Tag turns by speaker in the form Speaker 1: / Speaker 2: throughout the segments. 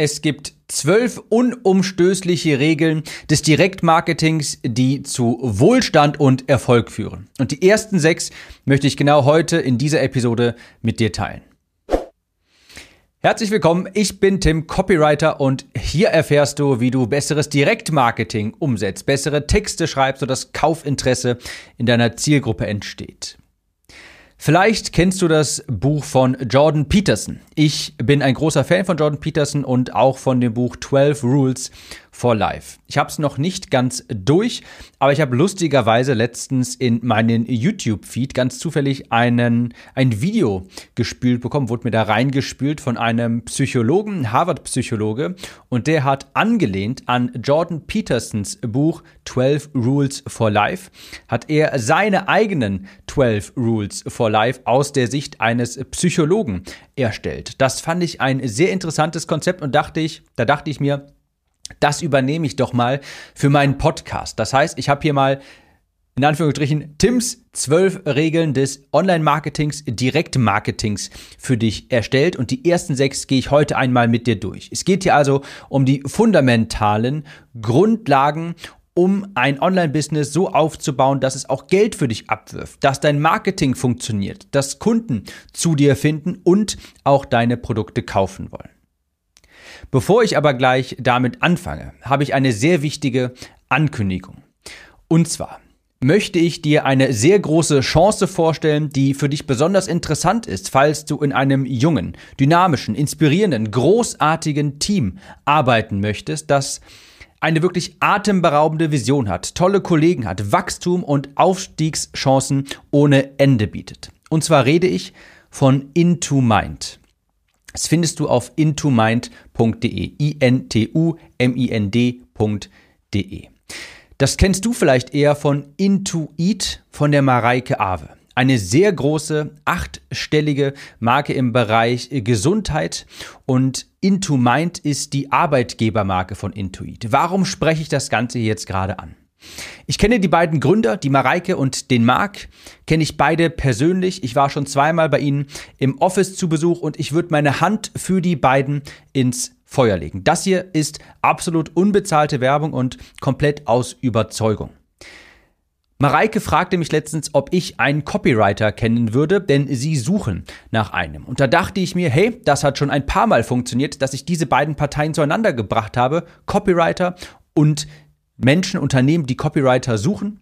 Speaker 1: Es gibt zwölf unumstößliche Regeln des Direktmarketings, die zu Wohlstand und Erfolg führen. Und die ersten sechs möchte ich genau heute in dieser Episode mit dir teilen. Herzlich willkommen, ich bin Tim, Copywriter und hier erfährst du, wie du besseres Direktmarketing umsetzt, bessere Texte schreibst, sodass Kaufinteresse in deiner Zielgruppe entsteht. Vielleicht kennst du das Buch von Jordan Peterson. Ich bin ein großer Fan von Jordan Peterson und auch von dem Buch 12 Rules for Life. Ich habe es noch nicht ganz durch, aber ich habe lustigerweise letztens in meinen YouTube-Feed ganz zufällig einen, ein Video gespült bekommen, wurde mir da reingespült von einem Psychologen, Harvard-Psychologe, und der hat angelehnt an Jordan Petersons Buch 12 Rules for Life, hat er seine eigenen 12 Rules for Life aus der Sicht eines Psychologen erstellt. Das fand ich ein sehr interessantes Konzept und dachte ich, da dachte ich mir, das übernehme ich doch mal für meinen Podcast. Das heißt, ich habe hier mal in Anführungsstrichen Tims zwölf Regeln des Online-Marketings, Direktmarketings für dich erstellt und die ersten sechs gehe ich heute einmal mit dir durch. Es geht hier also um die fundamentalen Grundlagen, um ein Online-Business so aufzubauen, dass es auch Geld für dich abwirft, dass dein Marketing funktioniert, dass Kunden zu dir finden und auch deine Produkte kaufen wollen. Bevor ich aber gleich damit anfange, habe ich eine sehr wichtige Ankündigung. Und zwar möchte ich dir eine sehr große Chance vorstellen, die für dich besonders interessant ist, falls du in einem jungen, dynamischen, inspirierenden, großartigen Team arbeiten möchtest, das eine wirklich atemberaubende Vision hat, tolle Kollegen hat, Wachstum und Aufstiegschancen ohne Ende bietet. Und zwar rede ich von Into Mind. Das findest du auf intomind.de. I-N-T-U-M-I-N-D.de. Das kennst du vielleicht eher von Intuit von der Mareike Awe. Eine sehr große, achtstellige Marke im Bereich Gesundheit und Intomind ist die Arbeitgebermarke von Intuit. Warum spreche ich das Ganze jetzt gerade an? Ich kenne die beiden Gründer, die Mareike und den Marc, kenne ich beide persönlich. Ich war schon zweimal bei ihnen im Office zu Besuch und ich würde meine Hand für die beiden ins Feuer legen. Das hier ist absolut unbezahlte Werbung und komplett aus Überzeugung. Mareike fragte mich letztens, ob ich einen Copywriter kennen würde, denn sie suchen nach einem. Und da dachte ich mir, hey, das hat schon ein paar Mal funktioniert, dass ich diese beiden Parteien zueinander gebracht habe, Copywriter und Menschen, Unternehmen, die Copywriter suchen.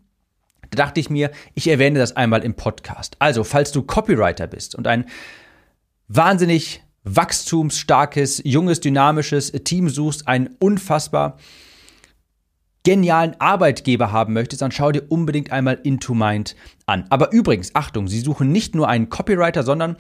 Speaker 1: Da dachte ich mir, ich erwähne das einmal im Podcast. Also, falls du Copywriter bist und ein wahnsinnig wachstumsstarkes, junges, dynamisches Team suchst, einen unfassbar genialen Arbeitgeber haben möchtest, dann schau dir unbedingt einmal Into Mind an. Aber übrigens, Achtung, sie suchen nicht nur einen Copywriter, sondern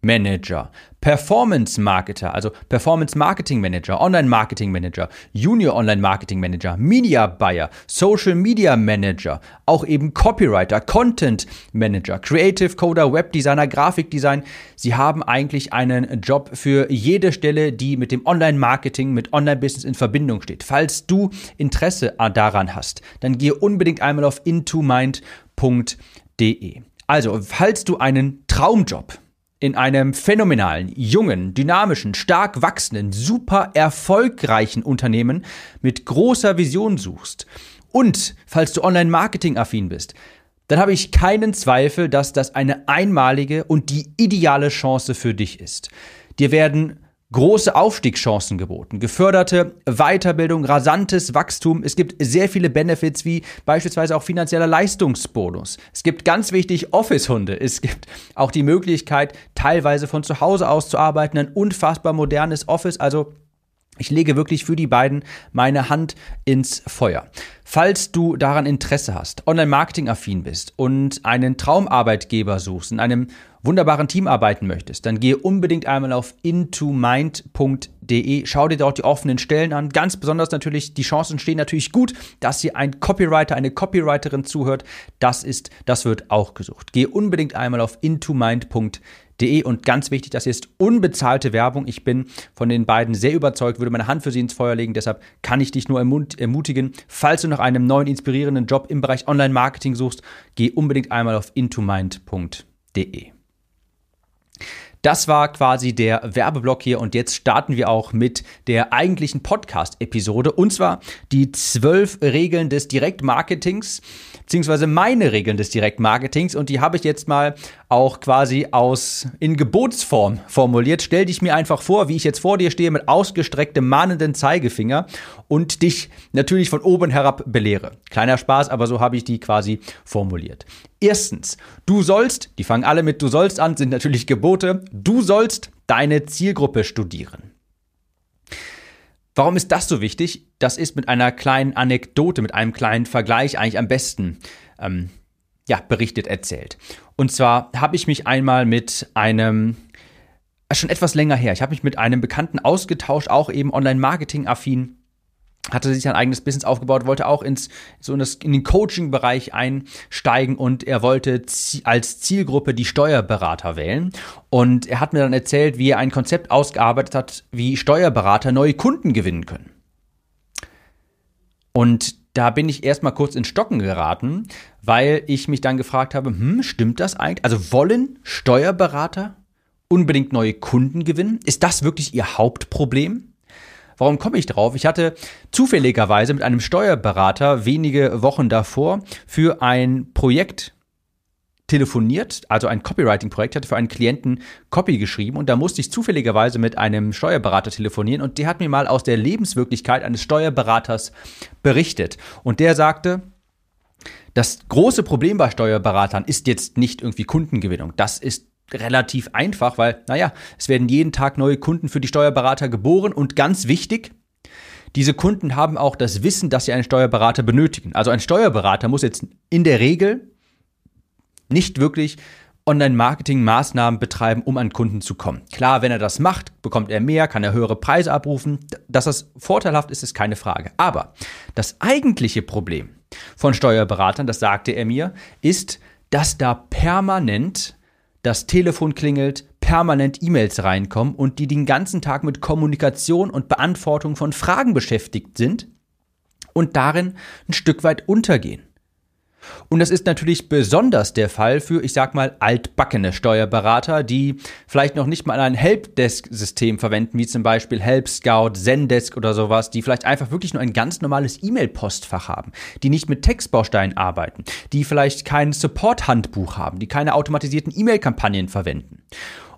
Speaker 1: Produktmanager, Performance Marketer, also Performance Marketing Manager, Online Marketing Manager, Junior Online Marketing Manager, Media Buyer, Social Media Manager, auch eben Copywriter, Content Manager, Creative Coder, Webdesigner, Grafikdesign. Sie haben eigentlich einen Job für jede Stelle, die mit dem Online Marketing, mit Online Business in Verbindung steht. Falls du Interesse daran hast, dann gehe unbedingt einmal auf intomind.de. Also, falls du einen Traumjob in einem phänomenalen, jungen, dynamischen, stark wachsenden, super erfolgreichen Unternehmen mit großer Vision suchst und falls du Online-Marketing-affin bist, dann habe ich keinen Zweifel, dass das eine einmalige und die ideale Chance für dich ist. Dir werden große Aufstiegschancen geboten, geförderte Weiterbildung, rasantes Wachstum. Es gibt sehr viele Benefits wie beispielsweise auch finanzieller Leistungsbonus. Es gibt ganz wichtig Office-Hunde. Es gibt auch die Möglichkeit, teilweise von zu Hause aus zu arbeiten. Ein unfassbar modernes Office. Also ich lege wirklich für die beiden meine Hand ins Feuer. Falls du daran Interesse hast, Online-Marketing-affin bist und einen Traumarbeitgeber suchst, in einem wunderbaren Team arbeiten möchtest, dann gehe unbedingt einmal auf intomind.de, schau dir dort die offenen Stellen an. Ganz besonders natürlich, die Chancen stehen natürlich gut, dass hier ein Copywriter, eine Copywriterin zuhört. Das ist, das wird auch gesucht. Gehe unbedingt einmal auf intomind.de und ganz wichtig, das ist unbezahlte Werbung. Ich bin von den beiden sehr überzeugt, würde meine Hand für sie ins Feuer legen. Deshalb kann ich dich nur ermutigen, falls du nach einem neuen inspirierenden Job im Bereich Online-Marketing suchst, geh unbedingt einmal auf intomind.de. Das war quasi der Werbeblock hier und jetzt starten wir auch mit der eigentlichen Podcast-Episode und zwar die zwölf Regeln des Direktmarketings beziehungsweise meine Regeln des Direktmarketings und die habe ich jetzt mal auch quasi aus in Gebotsform formuliert. Stell dich mir einfach vor, wie ich jetzt vor dir stehe mit ausgestrecktem mahnenden Zeigefinger und dich natürlich von oben herab belehre. Kleiner Spaß, aber so habe ich die quasi formuliert. Erstens, du sollst, die fangen alle mit du sollst an, sind natürlich Gebote, du sollst deine Zielgruppe studieren. Warum ist das so wichtig? Das ist mit einer kleinen Anekdote, mit einem kleinen Vergleich eigentlich am besten ähm, ja, berichtet erzählt. Und zwar habe ich mich einmal mit einem äh, schon etwas länger her. Ich habe mich mit einem Bekannten ausgetauscht, auch eben Online-Marketing-affin hatte sich ein eigenes Business aufgebaut, wollte auch ins, so in, das, in den Coaching-Bereich einsteigen und er wollte als Zielgruppe die Steuerberater wählen. Und er hat mir dann erzählt, wie er ein Konzept ausgearbeitet hat, wie Steuerberater neue Kunden gewinnen können. Und da bin ich erstmal kurz in Stocken geraten, weil ich mich dann gefragt habe, hm, stimmt das eigentlich? Also wollen Steuerberater unbedingt neue Kunden gewinnen? Ist das wirklich ihr Hauptproblem? Warum komme ich drauf? Ich hatte zufälligerweise mit einem Steuerberater wenige Wochen davor für ein Projekt telefoniert, also ein Copywriting-Projekt, hatte für einen Klienten Copy geschrieben und da musste ich zufälligerweise mit einem Steuerberater telefonieren und der hat mir mal aus der Lebenswirklichkeit eines Steuerberaters berichtet. Und der sagte, das große Problem bei Steuerberatern ist jetzt nicht irgendwie Kundengewinnung. Das ist relativ einfach, weil, naja, es werden jeden Tag neue Kunden für die Steuerberater geboren und ganz wichtig, diese Kunden haben auch das Wissen, dass sie einen Steuerberater benötigen. Also ein Steuerberater muss jetzt in der Regel nicht wirklich Online-Marketing-Maßnahmen betreiben, um an Kunden zu kommen. Klar, wenn er das macht, bekommt er mehr, kann er höhere Preise abrufen. Dass das vorteilhaft ist, ist keine Frage. Aber das eigentliche Problem von Steuerberatern, das sagte er mir, ist, dass da permanent das Telefon klingelt, permanent E-Mails reinkommen und die den ganzen Tag mit Kommunikation und Beantwortung von Fragen beschäftigt sind und darin ein Stück weit untergehen. Und das ist natürlich besonders der Fall für, ich sag mal, altbackene Steuerberater, die vielleicht noch nicht mal ein Helpdesk-System verwenden, wie zum Beispiel Help Scout, Zendesk oder sowas, die vielleicht einfach wirklich nur ein ganz normales E-Mail-Postfach haben, die nicht mit Textbausteinen arbeiten, die vielleicht kein Support-Handbuch haben, die keine automatisierten E-Mail-Kampagnen verwenden.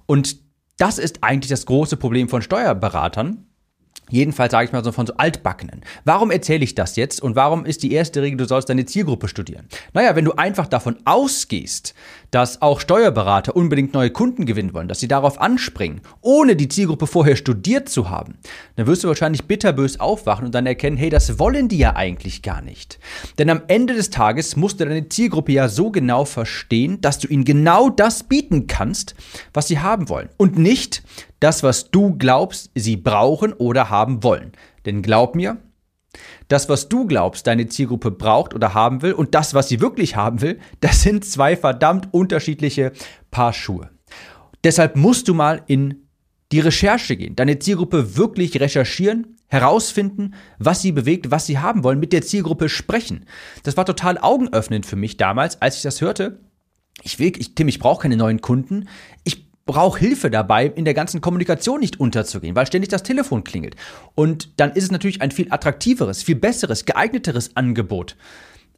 Speaker 1: Und das ist eigentlich das große Problem von Steuerberatern, Jedenfalls sage ich mal so von so altbackenen. Warum erzähle ich das jetzt und warum ist die erste Regel, du sollst deine Zielgruppe studieren? Naja, wenn du einfach davon ausgehst, dass auch Steuerberater unbedingt neue Kunden gewinnen wollen, dass sie darauf anspringen, ohne die Zielgruppe vorher studiert zu haben, dann wirst du wahrscheinlich bitterbös aufwachen und dann erkennen, hey, das wollen die ja eigentlich gar nicht. Denn am Ende des Tages musst du deine Zielgruppe ja so genau verstehen, dass du ihnen genau das bieten kannst, was sie haben wollen. Und nicht, das, was du glaubst, sie brauchen oder haben wollen. Denn glaub mir, das, was du glaubst, deine Zielgruppe braucht oder haben will und das, was sie wirklich haben will, das sind zwei verdammt unterschiedliche Paar Schuhe. Deshalb musst du mal in die Recherche gehen, deine Zielgruppe wirklich recherchieren, herausfinden, was sie bewegt, was sie haben wollen, mit der Zielgruppe sprechen. Das war total augenöffnend für mich damals, als ich das hörte. Ich will, ich, Tim, ich brauche keine neuen Kunden. Ich brauche Hilfe dabei, in der ganzen Kommunikation nicht unterzugehen, weil ständig das Telefon klingelt. Und dann ist es natürlich ein viel attraktiveres, viel besseres, geeigneteres Angebot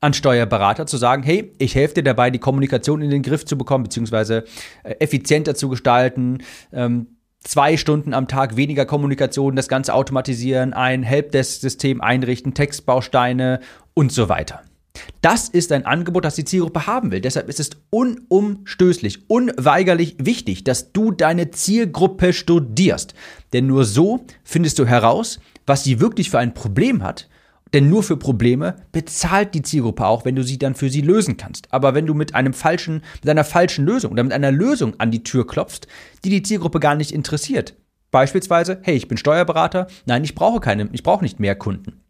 Speaker 1: an Steuerberater zu sagen, hey, ich helfe dir dabei, die Kommunikation in den Griff zu bekommen, beziehungsweise äh, effizienter zu gestalten, ähm, zwei Stunden am Tag weniger Kommunikation, das Ganze automatisieren, ein Helpdesk-System einrichten, Textbausteine und so weiter. Das ist ein Angebot, das die Zielgruppe haben will. Deshalb ist es unumstößlich, unweigerlich wichtig, dass du deine Zielgruppe studierst. Denn nur so findest du heraus, was sie wirklich für ein Problem hat. Denn nur für Probleme bezahlt die Zielgruppe auch, wenn du sie dann für sie lösen kannst. Aber wenn du mit einem falschen, mit einer falschen Lösung oder mit einer Lösung an die Tür klopfst, die die Zielgruppe gar nicht interessiert. Beispielsweise, hey, ich bin Steuerberater, nein, ich brauche keine, ich brauche nicht mehr Kunden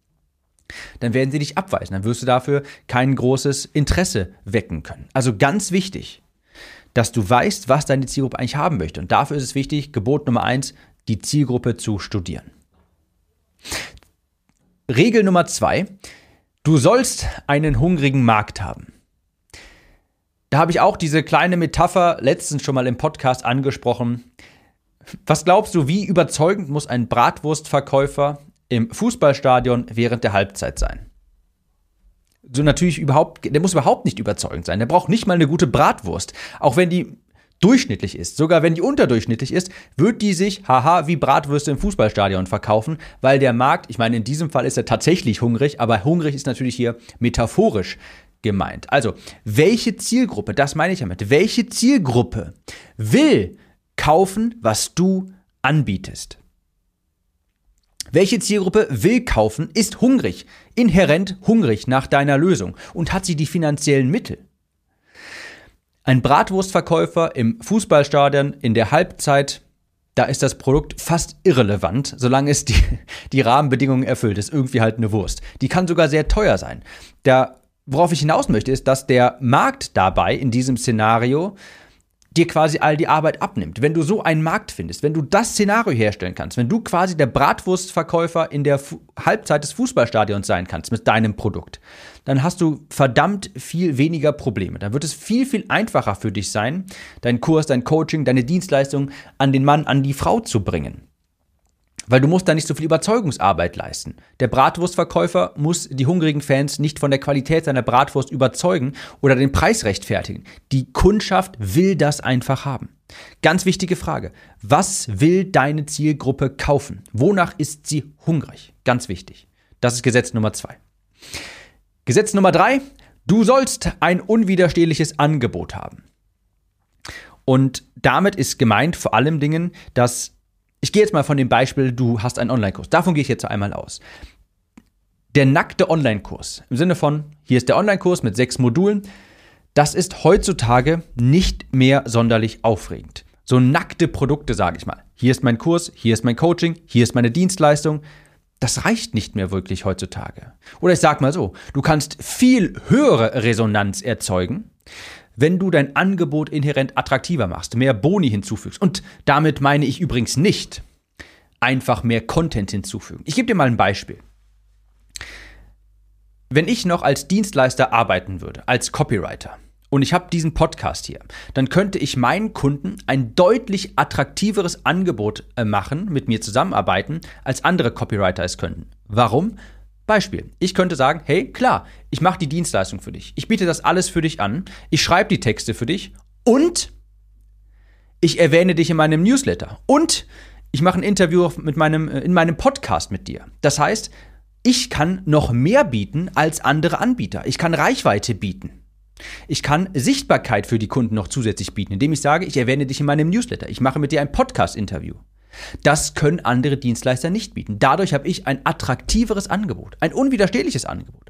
Speaker 1: dann werden sie dich abweisen. Dann wirst du dafür kein großes Interesse wecken können. Also ganz wichtig, dass du weißt, was deine Zielgruppe eigentlich haben möchte. Und dafür ist es wichtig, Gebot Nummer eins, die Zielgruppe zu studieren. Regel Nummer zwei, du sollst einen hungrigen Markt haben. Da habe ich auch diese kleine Metapher letztens schon mal im Podcast angesprochen. Was glaubst du, wie überzeugend muss ein Bratwurstverkäufer im Fußballstadion während der Halbzeit sein? So natürlich überhaupt, der muss überhaupt nicht überzeugend sein. Der braucht nicht mal eine gute Bratwurst. Auch wenn die durchschnittlich ist, sogar wenn die unterdurchschnittlich ist, wird die sich, haha, wie Bratwürste im Fußballstadion verkaufen, weil der Markt, ich meine, in diesem Fall ist er tatsächlich hungrig, aber hungrig ist natürlich hier metaphorisch gemeint. Also, welche Zielgruppe, das meine ich damit, welche Zielgruppe will kaufen, was du anbietest? Welche Zielgruppe will kaufen, ist hungrig, inhärent hungrig nach deiner Lösung und hat sie die finanziellen Mittel? Ein Bratwurstverkäufer im Fußballstadion in der Halbzeit, da ist das Produkt fast irrelevant, solange es die, die Rahmenbedingungen erfüllt. ist irgendwie halt eine Wurst. Die kann sogar sehr teuer sein. Der, worauf ich hinaus möchte, ist, dass der Markt dabei in diesem Szenario dir quasi all die Arbeit abnimmt. Wenn du so einen Markt findest, wenn du das Szenario herstellen kannst, wenn du quasi der Bratwurstverkäufer in der Fu Halbzeit des Fußballstadions sein kannst mit deinem Produkt, dann hast du verdammt viel weniger Probleme. Dann wird es viel, viel einfacher für dich sein, deinen Kurs, dein Coaching, deine Dienstleistung an den Mann, an die Frau zu bringen. Weil du musst da nicht so viel Überzeugungsarbeit leisten. Der Bratwurstverkäufer muss die hungrigen Fans nicht von der Qualität seiner Bratwurst überzeugen oder den Preis rechtfertigen. Die Kundschaft will das einfach haben. Ganz wichtige Frage. Was will deine Zielgruppe kaufen? Wonach ist sie hungrig? Ganz wichtig. Das ist Gesetz Nummer zwei. Gesetz Nummer drei. Du sollst ein unwiderstehliches Angebot haben. Und damit ist gemeint vor allem Dingen, dass ich gehe jetzt mal von dem Beispiel, du hast einen Online-Kurs. Davon gehe ich jetzt einmal aus. Der nackte Online-Kurs, im Sinne von, hier ist der Online-Kurs mit sechs Modulen, das ist heutzutage nicht mehr sonderlich aufregend. So nackte Produkte, sage ich mal. Hier ist mein Kurs, hier ist mein Coaching, hier ist meine Dienstleistung. Das reicht nicht mehr wirklich heutzutage. Oder ich sage mal so, du kannst viel höhere Resonanz erzeugen, wenn du dein Angebot inhärent attraktiver machst, mehr Boni hinzufügst. Und damit meine ich übrigens nicht einfach mehr Content hinzufügen. Ich gebe dir mal ein Beispiel. Wenn ich noch als Dienstleister arbeiten würde, als Copywriter, und ich habe diesen Podcast hier, dann könnte ich meinen Kunden ein deutlich attraktiveres Angebot äh, machen, mit mir zusammenarbeiten, als andere Copywriter es könnten. Warum? Beispiel. Ich könnte sagen, hey, klar, ich mache die Dienstleistung für dich. Ich biete das alles für dich an. Ich schreibe die Texte für dich und ich erwähne dich in meinem Newsletter und ich mache ein Interview mit meinem, äh, in meinem Podcast mit dir. Das heißt, ich kann noch mehr bieten als andere Anbieter. Ich kann Reichweite bieten. Ich kann Sichtbarkeit für die Kunden noch zusätzlich bieten, indem ich sage, ich erwähne dich in meinem Newsletter. Ich mache mit dir ein Podcast-Interview. Das können andere Dienstleister nicht bieten. Dadurch habe ich ein attraktiveres Angebot, ein unwiderstehliches Angebot.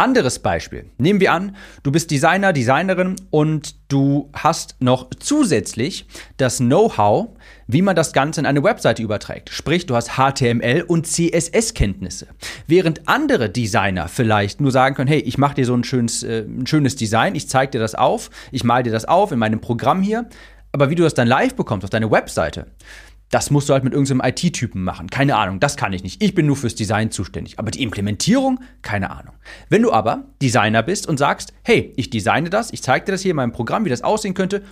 Speaker 1: Anderes Beispiel. Nehmen wir an, du bist Designer, Designerin und du hast noch zusätzlich das Know-how, wie man das Ganze in eine Webseite überträgt. Sprich, du hast HTML und CSS-Kenntnisse. Während andere Designer vielleicht nur sagen können, hey, ich mache dir so ein schönes, äh, ein schönes Design, ich zeige dir das auf, ich male dir das auf in meinem Programm hier, aber wie du das dann live bekommst auf deine Webseite, das musst du halt mit irgendeinem IT-Typen machen. Keine Ahnung, das kann ich nicht. Ich bin nur fürs Design zuständig. Aber die Implementierung, keine Ahnung. Wenn du aber Designer bist und sagst, hey, ich designe das, ich zeige dir das hier in meinem Programm, wie das aussehen könnte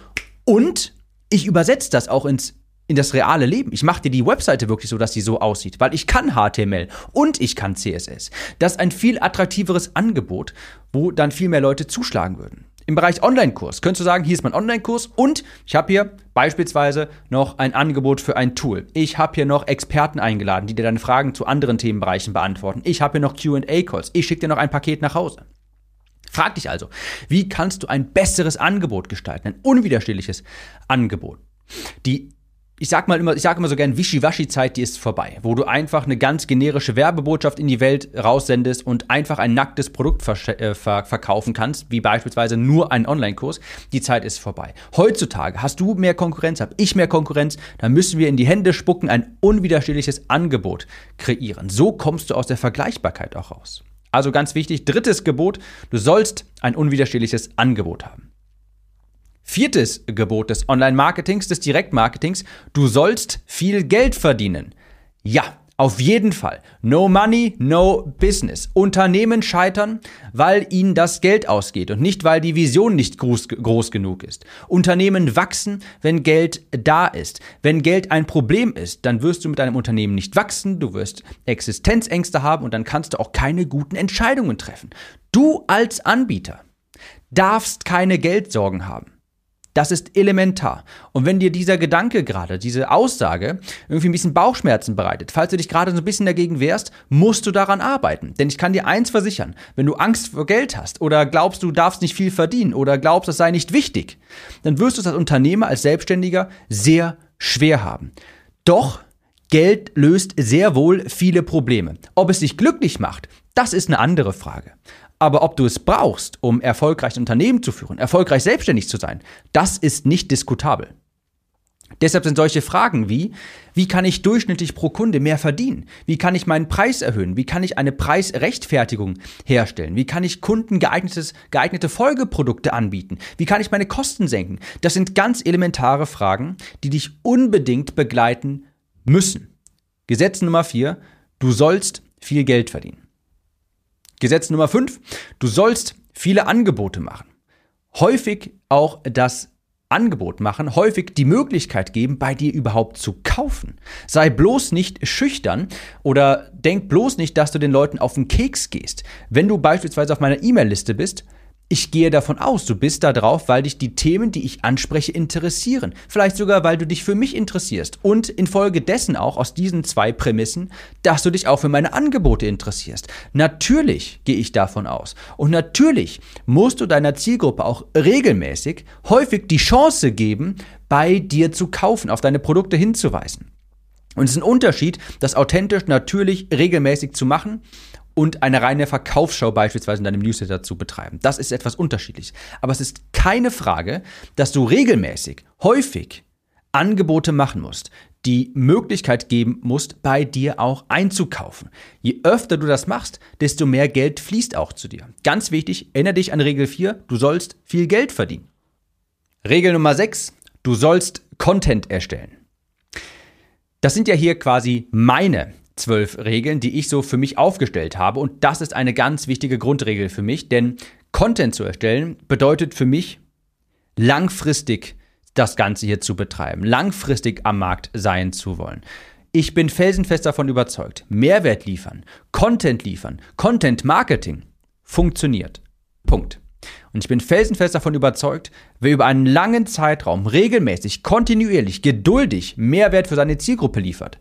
Speaker 1: und ich übersetze das auch ins in das reale Leben. Ich mache dir die Webseite wirklich so, dass sie so aussieht, weil ich kann HTML und ich kann CSS. Das ist ein viel attraktiveres Angebot, wo dann viel mehr Leute zuschlagen würden. Im Bereich Online-Kurs könntest du sagen, hier ist mein Online-Kurs und ich habe hier beispielsweise noch ein Angebot für ein Tool. Ich habe hier noch Experten eingeladen, die dir deine Fragen zu anderen Themenbereichen beantworten. Ich habe hier noch QA-Calls. Ich schicke dir noch ein Paket nach Hause. Frag dich also, wie kannst du ein besseres Angebot gestalten, ein unwiderstehliches Angebot? Die ich sag mal immer, ich sage immer so gern, Wischiwaschi-Zeit, die ist vorbei, wo du einfach eine ganz generische Werbebotschaft in die Welt raussendest und einfach ein nacktes Produkt äh, ver verkaufen kannst, wie beispielsweise nur einen Online-Kurs. Die Zeit ist vorbei. Heutzutage hast du mehr Konkurrenz, hab ich mehr Konkurrenz, dann müssen wir in die Hände spucken, ein unwiderstehliches Angebot kreieren. So kommst du aus der Vergleichbarkeit auch raus. Also ganz wichtig, drittes Gebot, du sollst ein unwiderstehliches Angebot haben. Viertes Gebot des Online-Marketings, des Direktmarketings, du sollst viel Geld verdienen. Ja, Auf jeden Fall. No money, no business. Unternehmen scheitern, weil ihnen das Geld ausgeht und nicht, weil die Vision nicht groß, groß, genug ist. Unternehmen wachsen, wenn Geld da ist. Wenn Geld ein Problem ist, dann wirst du mit deinem Unternehmen nicht wachsen, du wirst Existenzängste haben und dann kannst du auch keine guten Entscheidungen treffen. Du als Anbieter darfst keine Geldsorgen haben. Das ist elementar. Und wenn dir dieser Gedanke gerade, diese Aussage irgendwie ein bisschen Bauchschmerzen bereitet, falls du dich gerade so ein bisschen dagegen wehrst, musst du daran arbeiten. Denn ich kann dir eins versichern, wenn du Angst vor Geld hast oder glaubst, du darfst nicht viel verdienen oder glaubst, das sei nicht wichtig, dann wirst du es als Unternehmer, als Selbstständiger sehr schwer haben. Doch Geld löst sehr wohl viele Probleme. Ob es dich glücklich macht, das ist eine andere Frage. Aber ob du es brauchst, um erfolgreich ein Unternehmen zu führen, erfolgreich selbstständig zu sein, das ist nicht diskutabel. Deshalb sind solche Fragen wie, wie kann ich durchschnittlich pro Kunde mehr verdienen? Wie kann ich meinen Preis erhöhen? Wie kann ich eine Preisrechtfertigung herstellen? Wie kann ich Kunden geeignetes, geeignete Folgeprodukte anbieten? Wie kann ich meine Kosten senken? Das sind ganz elementare Fragen, die dich unbedingt begleiten müssen. Gesetz Nummer vier: du sollst viel Geld verdienen. Gesetz Nummer 5, du sollst viele Angebote machen. Häufig auch das Angebot machen, häufig die Möglichkeit geben, bei dir überhaupt zu kaufen. Sei bloß nicht schüchtern oder denk bloß nicht, dass du den Leuten auf den Keks gehst. Wenn du beispielsweise auf meiner E-Mail-Liste bist, ich gehe davon aus, du bist da drauf, weil dich die Themen, die ich anspreche, interessieren. Vielleicht sogar, weil du dich für mich interessierst. Und infolgedessen auch aus diesen zwei Prämissen, dass du dich auch für meine Angebote interessierst. Natürlich gehe ich davon aus. Und natürlich musst du deiner Zielgruppe auch regelmäßig, häufig die Chance geben, bei dir zu kaufen, auf deine Produkte hinzuweisen. Und es ist ein Unterschied, das authentisch, natürlich, regelmäßig zu machen und eine reine Verkaufsschau beispielsweise in deinem Newsletter zu betreiben. Das ist etwas unterschiedlich. Aber es ist keine Frage, dass du regelmäßig, häufig Angebote machen musst, die Möglichkeit geben musst, bei dir auch einzukaufen. Je öfter du das machst, desto mehr Geld fließt auch zu dir. Ganz wichtig, erinnere dich an Regel 4, du sollst viel Geld verdienen. Regel Nummer 6, du sollst Content erstellen. Das sind ja hier quasi meine zwölf Regeln, die ich so für mich aufgestellt habe. Und das ist eine ganz wichtige Grundregel für mich, denn Content zu erstellen bedeutet für mich langfristig das Ganze hier zu betreiben, langfristig am Markt sein zu wollen. Ich bin felsenfest davon überzeugt, Mehrwert liefern, Content liefern, Content Marketing funktioniert. Punkt. Und ich bin felsenfest davon überzeugt, wer über einen langen Zeitraum regelmäßig, kontinuierlich, geduldig Mehrwert für seine Zielgruppe liefert,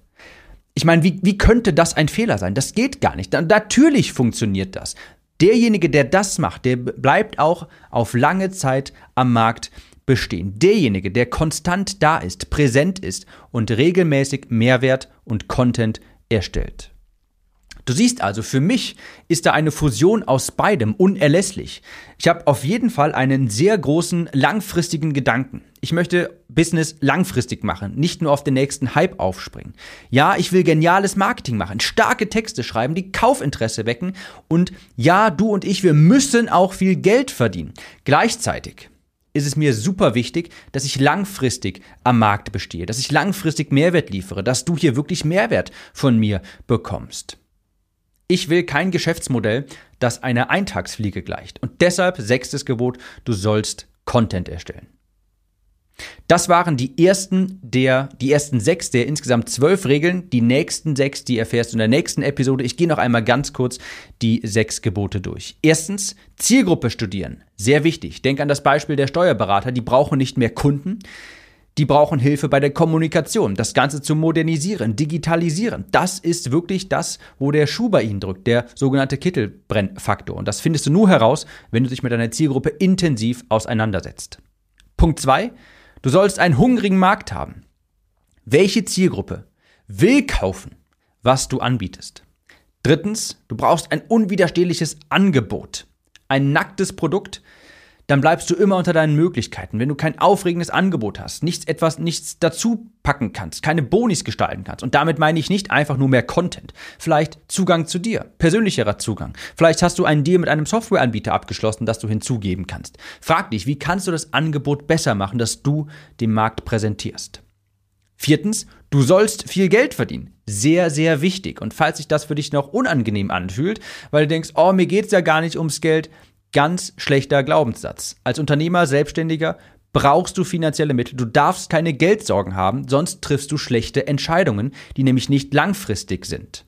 Speaker 1: ich meine, wie, wie könnte das ein Fehler sein? Das geht gar nicht. Natürlich funktioniert das. Derjenige, der das macht, der bleibt auch auf lange Zeit am Markt bestehen. Derjenige, der konstant da ist, präsent ist und regelmäßig Mehrwert und Content erstellt. Du siehst also, für mich ist da eine Fusion aus beidem unerlässlich. Ich habe auf jeden Fall einen sehr großen langfristigen Gedanken. Ich möchte Business langfristig machen, nicht nur auf den nächsten Hype aufspringen. Ja, ich will geniales Marketing machen, starke Texte schreiben, die Kaufinteresse wecken und ja, du und ich, wir müssen auch viel Geld verdienen. Gleichzeitig ist es mir super wichtig, dass ich langfristig am Markt bestehe, dass ich langfristig Mehrwert liefere, dass du hier wirklich Mehrwert von mir bekommst. Ich will kein Geschäftsmodell, das einer Eintagsfliege gleicht. Und deshalb sechstes Gebot, du sollst Content erstellen. Das waren die ersten der, die ersten sechs der insgesamt zwölf Regeln. Die nächsten sechs, die erfährst du in der nächsten Episode. Ich gehe noch einmal ganz kurz die sechs Gebote durch. Erstens, Zielgruppe studieren. Sehr wichtig. Denk an das Beispiel der Steuerberater. Die brauchen nicht mehr Kunden. Die brauchen Hilfe bei der Kommunikation, das Ganze zu modernisieren, digitalisieren. Das ist wirklich das, wo der Schuh bei ihnen drückt, der sogenannte Kittelbrennfaktor. Und das findest du nur heraus, wenn du dich mit deiner Zielgruppe intensiv auseinandersetzt. Punkt zwei: Du sollst einen hungrigen Markt haben. Welche Zielgruppe will kaufen, was du anbietest? Drittens, du brauchst ein unwiderstehliches Angebot. Ein nacktes Produkt, dann bleibst du immer unter deinen Möglichkeiten. Wenn du kein aufregendes Angebot hast, nichts etwas, nichts dazu packen kannst, keine Bonis gestalten kannst. Und damit meine ich nicht einfach nur mehr Content. Vielleicht Zugang zu dir, persönlicherer Zugang. Vielleicht hast du einen Deal mit einem Softwareanbieter abgeschlossen, das du hinzugeben kannst. Frag dich, wie kannst du das Angebot besser machen, das du dem Markt präsentierst? Viertens, Du sollst viel Geld verdienen. Sehr, sehr wichtig. Und falls sich das für dich noch unangenehm anfühlt, weil du denkst, oh, mir geht es ja gar nicht ums Geld, ganz schlechter Glaubenssatz. Als Unternehmer, Selbstständiger brauchst du finanzielle Mittel. Du darfst keine Geldsorgen haben, sonst triffst du schlechte Entscheidungen, die nämlich nicht langfristig sind.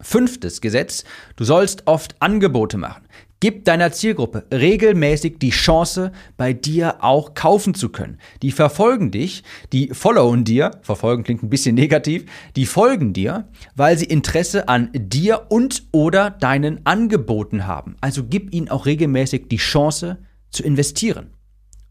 Speaker 1: Fünftes Gesetz, du sollst oft Angebote machen. Gib deiner Zielgruppe regelmäßig die Chance, bei dir auch kaufen zu können. Die verfolgen dich, die followen dir, verfolgen klingt ein bisschen negativ, die folgen dir, weil sie Interesse an dir und oder deinen Angeboten haben. Also gib ihnen auch regelmäßig die Chance zu investieren.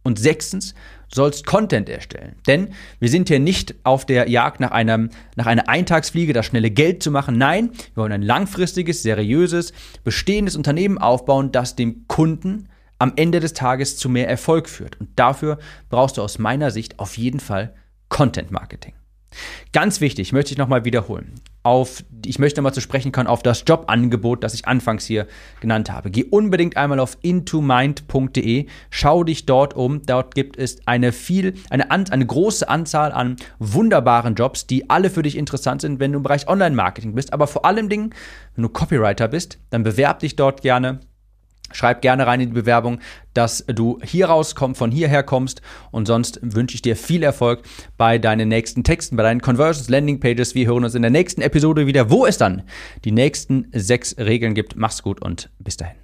Speaker 1: Und sechstens, sollst Content erstellen. Denn wir sind hier nicht auf der Jagd nach, einem, nach einer Eintagsfliege, das schnelle Geld zu machen. Nein, wir wollen ein langfristiges, seriöses, bestehendes Unternehmen aufbauen, das dem Kunden am Ende des Tages zu mehr Erfolg führt. Und dafür brauchst du aus meiner Sicht auf jeden Fall Content Marketing. Ganz wichtig, möchte ich nochmal wiederholen. Auf, ich möchte nochmal zu sprechen kommen auf das Jobangebot, das ich anfangs hier genannt habe. Geh unbedingt einmal auf intomind.de, schau dich dort um. Dort gibt es eine viel, eine, eine große Anzahl an wunderbaren Jobs, die alle für dich interessant sind, wenn du im Bereich Online-Marketing bist. Aber vor allem wenn du Copywriter bist, dann bewerb dich dort gerne Schreib gerne rein in die Bewerbung, dass du hier rauskommst, von hierher kommst und sonst wünsche ich dir viel Erfolg bei deinen nächsten Texten, bei deinen Conversions, Landing Pages. Wir hören uns in der nächsten Episode wieder, wo es dann die nächsten sechs Regeln gibt. Mach's gut und bis dahin.